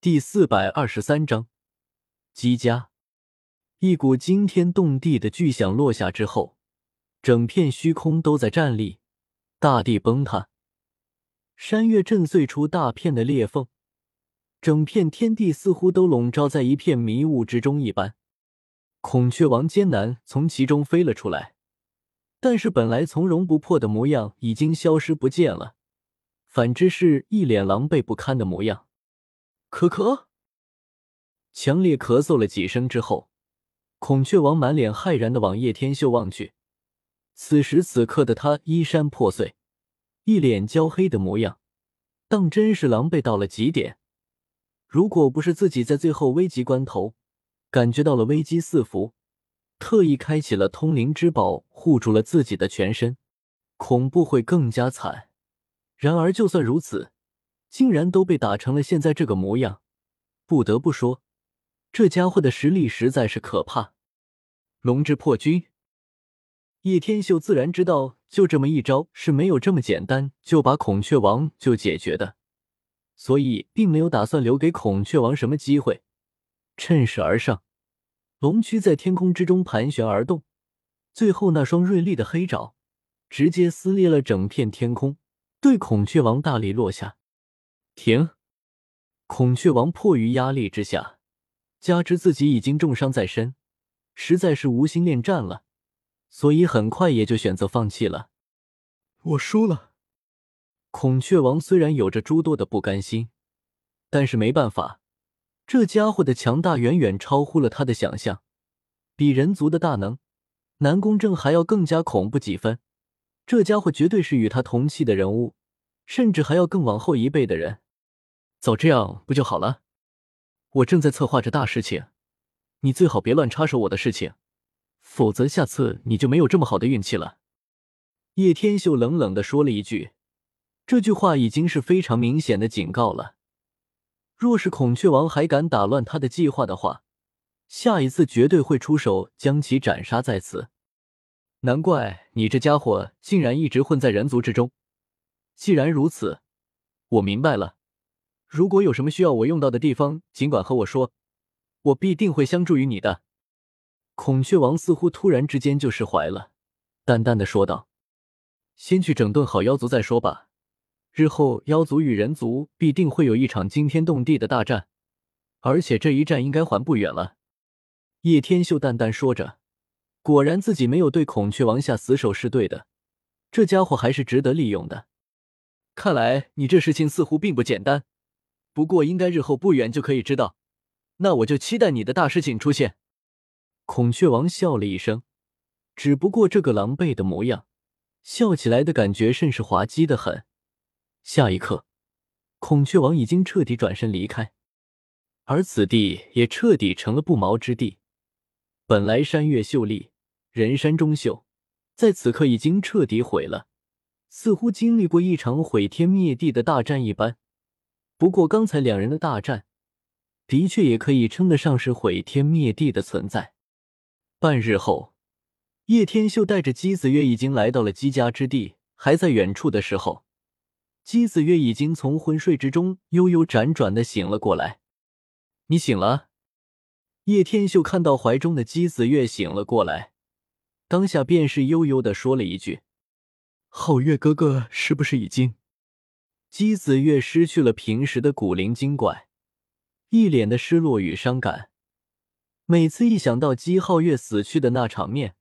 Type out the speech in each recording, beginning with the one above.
第四百二十三章，姬家。一股惊天动地的巨响落下之后，整片虚空都在颤栗，大地崩塌，山岳震碎出大片的裂缝，整片天地似乎都笼罩在一片迷雾之中一般。孔雀王艰难从其中飞了出来，但是本来从容不迫的模样已经消失不见了，反之是一脸狼狈不堪的模样。咳咳，强烈咳嗽了几声之后。孔雀王满脸骇然的往叶天秀望去，此时此刻的他衣衫破碎，一脸焦黑的模样，当真是狼狈到了极点。如果不是自己在最后危急关头感觉到了危机四伏，特意开启了通灵之宝护住了自己的全身，恐怖会更加惨。然而就算如此，竟然都被打成了现在这个模样，不得不说。这家伙的实力实在是可怕，龙之破军。叶天秀自然知道，就这么一招是没有这么简单就把孔雀王就解决的，所以并没有打算留给孔雀王什么机会，趁势而上。龙躯在天空之中盘旋而动，最后那双锐利的黑爪直接撕裂了整片天空，对孔雀王大力落下。停！孔雀王迫于压力之下。加之自己已经重伤在身，实在是无心恋战了，所以很快也就选择放弃了。我输了。孔雀王虽然有着诸多的不甘心，但是没办法，这家伙的强大远远超乎了他的想象，比人族的大能南宫正还要更加恐怖几分。这家伙绝对是与他同期的人物，甚至还要更往后一辈的人。早这样不就好了？我正在策划着大事情，你最好别乱插手我的事情，否则下次你就没有这么好的运气了。”叶天秀冷冷的说了一句，这句话已经是非常明显的警告了。若是孔雀王还敢打乱他的计划的话，下一次绝对会出手将其斩杀在此。难怪你这家伙竟然一直混在人族之中。既然如此，我明白了。如果有什么需要我用到的地方，尽管和我说，我必定会相助于你的。孔雀王似乎突然之间就释怀了，淡淡的说道：“先去整顿好妖族再说吧。日后妖族与人族必定会有一场惊天动地的大战，而且这一战应该还不远了。”叶天秀淡淡说着，果然自己没有对孔雀王下死手是对的，这家伙还是值得利用的。看来你这事情似乎并不简单。不过，应该日后不远就可以知道，那我就期待你的大事情出现。孔雀王笑了一声，只不过这个狼狈的模样，笑起来的感觉甚是滑稽的很。下一刻，孔雀王已经彻底转身离开，而此地也彻底成了不毛之地。本来山岳秀丽，人山中秀，在此刻已经彻底毁了，似乎经历过一场毁天灭地的大战一般。不过，刚才两人的大战，的确也可以称得上是毁天灭地的存在。半日后，叶天秀带着姬子月已经来到了姬家之地。还在远处的时候，姬子月已经从昏睡之中悠悠辗转的醒了过来。你醒了？叶天秀看到怀中的姬子月醒了过来，当下便是悠悠的说了一句：“皓月哥哥是不是已经？”姬子月失去了平时的古灵精怪，一脸的失落与伤感。每次一想到姬皓月死去的那场面，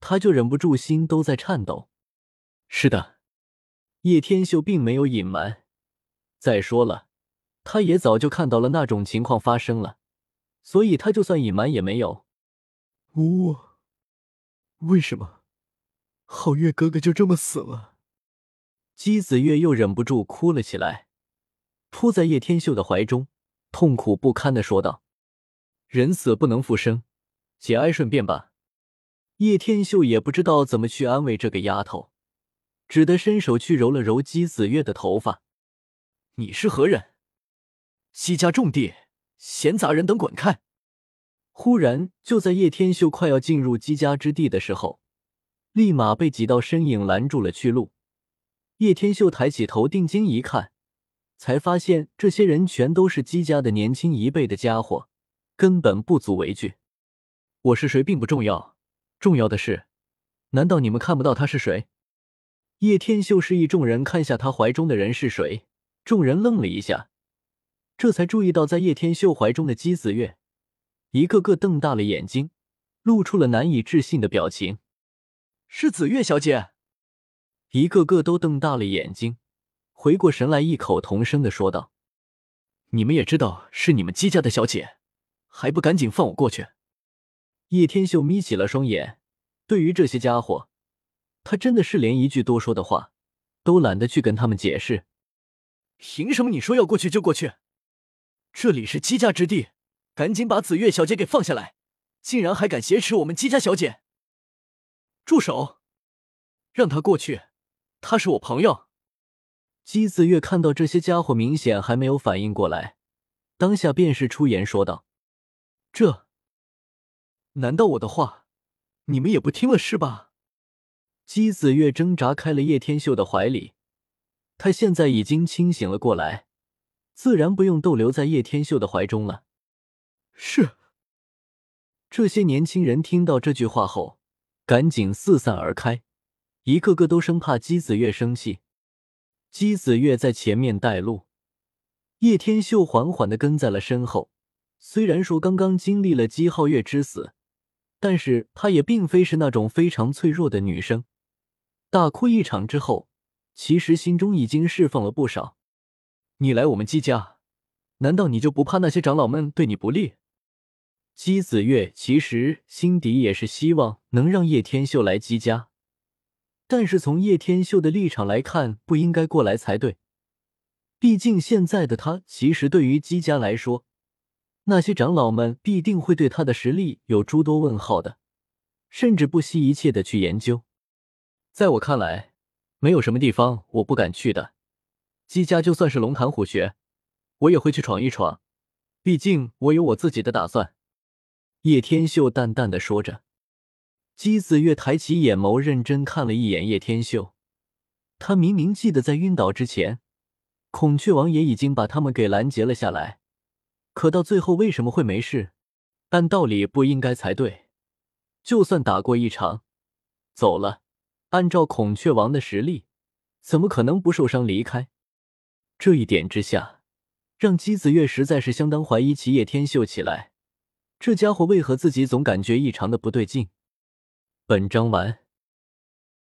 他就忍不住心都在颤抖。是的，叶天秀并没有隐瞒。再说了，他也早就看到了那种情况发生了，所以他就算隐瞒也没有。呜为什么皓月哥哥就这么死了？姬子月又忍不住哭了起来，扑在叶天秀的怀中，痛苦不堪的说道：“人死不能复生，节哀顺变吧。”叶天秀也不知道怎么去安慰这个丫头，只得伸手去揉了揉姬子月的头发。“你是何人？姬家重地，闲杂人等滚开！”忽然，就在叶天秀快要进入姬家之地的时候，立马被几道身影拦住了去路。叶天秀抬起头，定睛一看，才发现这些人全都是姬家的年轻一辈的家伙，根本不足为惧。我是谁并不重要，重要的是，难道你们看不到他是谁？叶天秀示意众人看下他怀中的人是谁，众人愣了一下，这才注意到在叶天秀怀中的姬子月，一个个瞪大了眼睛，露出了难以置信的表情。是紫月小姐，一个个都瞪大了眼睛，回过神来，异口同声的说道：“你们也知道是你们姬家的小姐，还不赶紧放我过去？”叶天秀眯起了双眼，对于这些家伙。他真的是连一句多说的话都懒得去跟他们解释。凭什么你说要过去就过去？这里是姬家之地，赶紧把紫月小姐给放下来！竟然还敢挟持我们姬家小姐！住手！让他过去，他是我朋友。姬子月看到这些家伙明显还没有反应过来，当下便是出言说道：“这……难道我的话你们也不听了是吧？”姬子月挣扎开了叶天秀的怀里，他现在已经清醒了过来，自然不用逗留在叶天秀的怀中了。是。这些年轻人听到这句话后，赶紧四散而开，一个个都生怕姬子月生气。姬子月在前面带路，叶天秀缓缓的跟在了身后。虽然说刚刚经历了姬皓月之死，但是她也并非是那种非常脆弱的女生。大哭一场之后，其实心中已经释放了不少。你来我们姬家，难道你就不怕那些长老们对你不利？姬子月其实心底也是希望能让叶天秀来姬家，但是从叶天秀的立场来看，不应该过来才对。毕竟现在的他，其实对于姬家来说，那些长老们必定会对他的实力有诸多问号的，甚至不惜一切的去研究。在我看来，没有什么地方我不敢去的。姬家就算是龙潭虎穴，我也会去闯一闯。毕竟我有我自己的打算。”叶天秀淡淡的说着。姬子月抬起眼眸，认真看了一眼叶天秀。他明明记得在晕倒之前，孔雀王也已经把他们给拦截了下来。可到最后为什么会没事？按道理不应该才对。就算打过一场，走了。按照孔雀王的实力，怎么可能不受伤离开？这一点之下，让姬子月实在是相当怀疑起叶天秀起来。这家伙为何自己总感觉异常的不对劲？本章完。